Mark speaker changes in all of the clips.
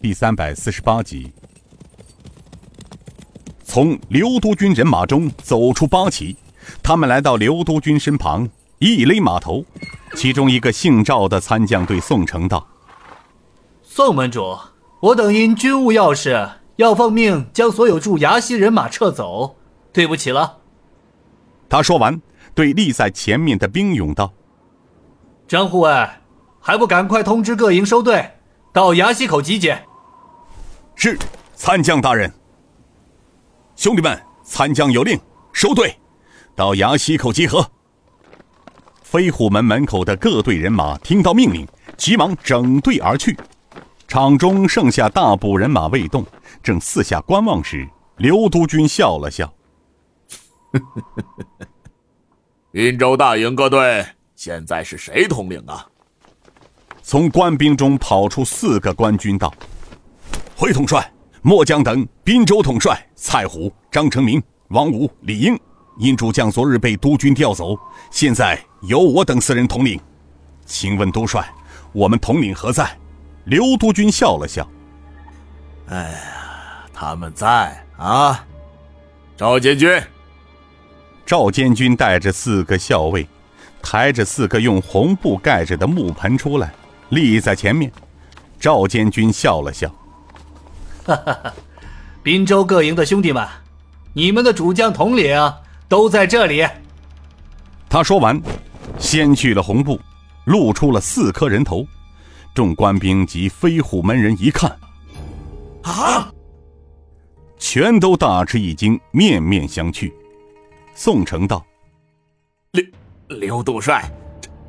Speaker 1: 第三百四十八集。从刘督军人马中走出八旗，他们来到刘督军身旁，一勒马头。其中一个姓赵的参将对宋城道：“
Speaker 2: 宋门主，我等因军务要事，要奉命将所有驻崖西人马撤走，对不起了。”
Speaker 1: 他说完，对立在前面的兵勇道：“
Speaker 2: 张护卫，还不赶快通知各营收队，到崖西口集结。”
Speaker 1: 是，参将大人。兄弟们，参将有令，收队，到崖西口集合。飞虎门门口的各队人马听到命令，急忙整队而去。场中剩下大部人马未动，正四下观望时，刘督军笑了笑：“
Speaker 3: 滨州大营各队，现在是谁统领啊？”
Speaker 1: 从官兵中跑出四个官军道：“回统帅，末将等滨州统帅蔡虎、张成明、王武、李英。”因主将昨日被督军调走，现在由我等四人统领，请问督帅，我们统领何在？刘督军笑了笑：“
Speaker 3: 哎呀，他们在啊。”赵监军，
Speaker 1: 赵监军带着四个校尉，抬着四个用红布盖着的木盆出来，立在前面。赵监军笑了笑：“
Speaker 2: 哈哈哈，滨州各营的兄弟们，你们的主将统领。”都在这里。
Speaker 1: 他说完，掀去了红布，露出了四颗人头。众官兵及飞虎门人一看，
Speaker 3: 啊！
Speaker 1: 全都大吃一惊，面面相觑。宋城道：“
Speaker 3: 刘刘督帅，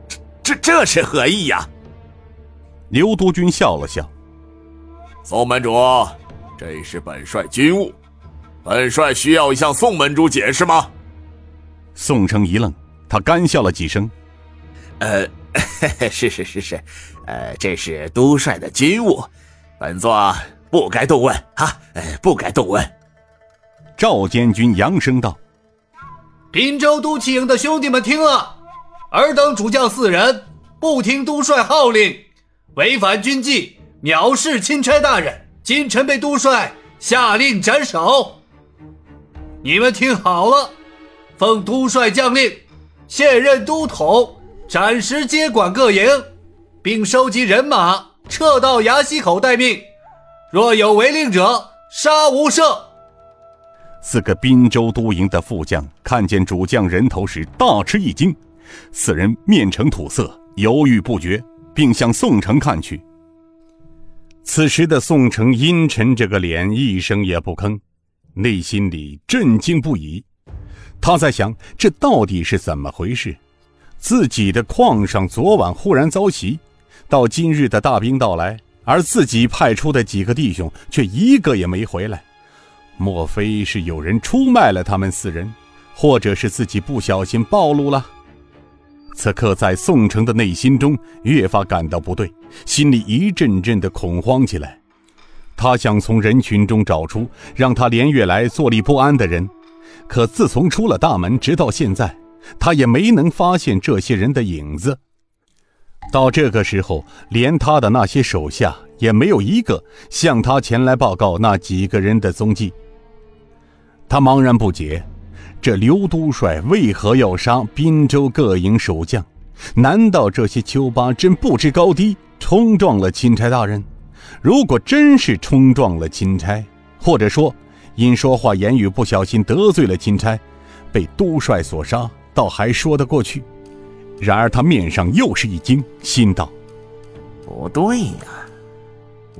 Speaker 3: 这这这这是何意呀？”
Speaker 1: 刘督军笑了笑：“
Speaker 3: 宋门主，这是本帅军务，本帅需要向宋门主解释吗？”
Speaker 1: 宋城一愣，他干笑了几声：“
Speaker 3: 呃，是是是是，呃，这是都帅的军务，本座不该动问啊，不该动问。”
Speaker 1: 赵监军扬声道：“
Speaker 2: 滨州都骑营的兄弟们听了，尔等主将四人不听都帅号令，违反军纪，藐视钦差大人，今晨被都帅下令斩首。你们听好了。”奉都帅将令，现任都统，暂时接管各营，并收集人马，撤到崖西口待命。若有违令者，杀无赦。
Speaker 1: 四个滨州都营的副将看见主将人头时，大吃一惊。四人面呈土色，犹豫不决，并向宋城看去。此时的宋城阴沉着个脸，一声也不吭，内心里震惊不已。他在想，这到底是怎么回事？自己的矿上昨晚忽然遭袭，到今日的大兵到来，而自己派出的几个弟兄却一个也没回来。莫非是有人出卖了他们四人，或者是自己不小心暴露了？此刻，在宋城的内心中越发感到不对，心里一阵阵的恐慌起来。他想从人群中找出让他连月来坐立不安的人。可自从出了大门，直到现在，他也没能发现这些人的影子。到这个时候，连他的那些手下也没有一个向他前来报告那几个人的踪迹。他茫然不解：这刘都帅为何要杀滨州各营守将？难道这些丘巴真不知高低，冲撞了钦差大人？如果真是冲撞了钦差，或者说……因说话言语不小心得罪了钦差，被都帅所杀，倒还说得过去。然而他面上又是一惊，心道：“
Speaker 3: 不对呀，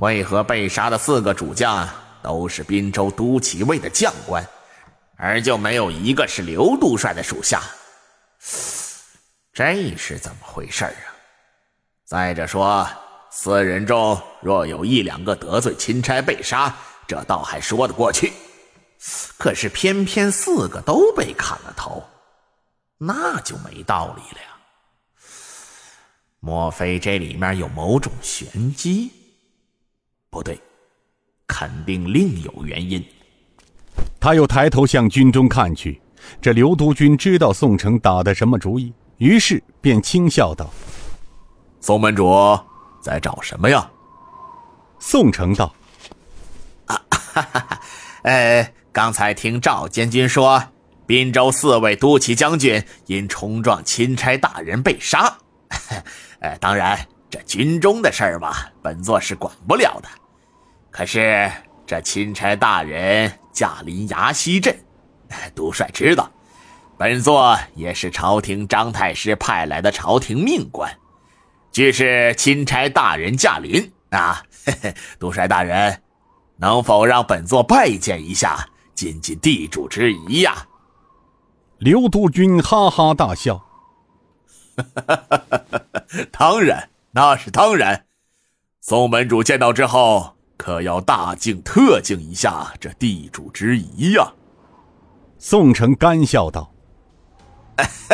Speaker 3: 为何被杀的四个主将都是滨州都骑卫的将官，而就没有一个是刘督帅的属下？这是怎么回事啊？再者说，四人中若有一两个得罪钦差被杀，这倒还说得过去。”可是偏偏四个都被砍了头，那就没道理了呀。莫非这里面有某种玄机？不对，肯定另有原因。
Speaker 1: 他又抬头向军中看去，这刘督军知道宋城打的什么主意，于是便轻笑道：“
Speaker 3: 宋门主在找什么呀？”
Speaker 1: 宋城道。
Speaker 3: 哈哈哈，呃，刚才听赵监军说，滨州四位都骑将军因冲撞钦差大人被杀。呃，当然，这军中的事儿嘛，本座是管不了的。可是这钦差大人驾临崖西镇，督帅知道，本座也是朝廷张太师派来的朝廷命官。既是钦差大人驾临啊，嘿嘿，督帅大人，能否让本座拜见一下，尽尽地主之谊呀？
Speaker 1: 刘督军哈哈大笑。
Speaker 3: 当然，那是当然。宋门主见到之后，可要大敬特敬一下这地主之谊呀。
Speaker 1: 宋城干笑道：“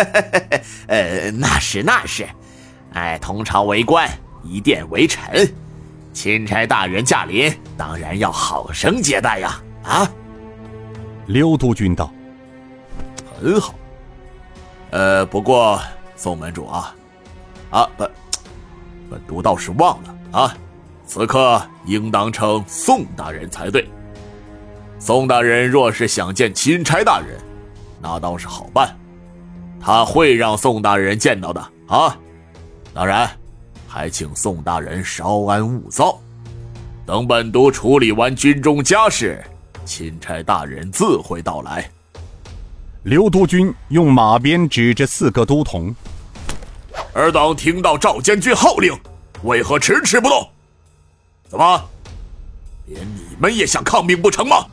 Speaker 3: 呃，那是那是。哎，同朝为官，一殿为臣，钦差大人驾临，当然要好生接待呀。”啊，
Speaker 1: 刘督军道：“
Speaker 3: 很好。呃，不过。”宋门主啊，啊本本都倒是忘了啊，此刻应当称宋大人才对。宋大人若是想见钦差大人，那倒是好办，他会让宋大人见到的啊。当然，还请宋大人稍安勿躁，等本督处理完军中家事，钦差大人自会到来。
Speaker 1: 刘督军用马鞭指着四个都统：“
Speaker 3: 尔等听到赵监军号令，为何迟迟不动？怎么，连你们也想抗命不成吗？”